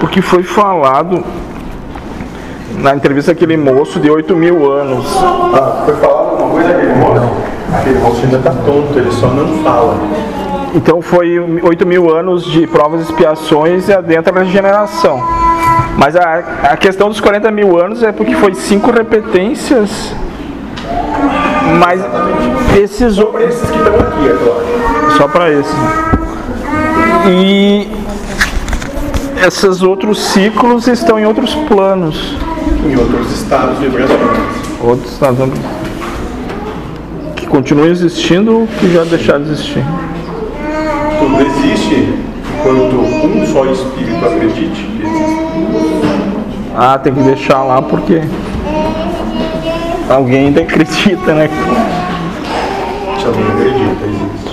porque foi falado na entrevista aquele moço de 8 mil anos. Ah, foi falado alguma coisa aquele moço? Aquele moço ainda tá tonto, ele só não fala. Então foi 8 mil anos de provas e expiações e adentra a regeneração. Mas a, a questão dos 40 mil anos é porque foi cinco repetências. Mas esses Só para esses que estão aqui, é claro. só para esses. E esses outros ciclos estão em outros planos. Em outros estados vibracionais. Outros nós vamos- que continuam existindo ou que já deixaram de existir. Tudo existe enquanto um só espírito acredite que existe. Ah, tem que deixar lá porque alguém ainda acredita, né? Se alguém acredita, existe.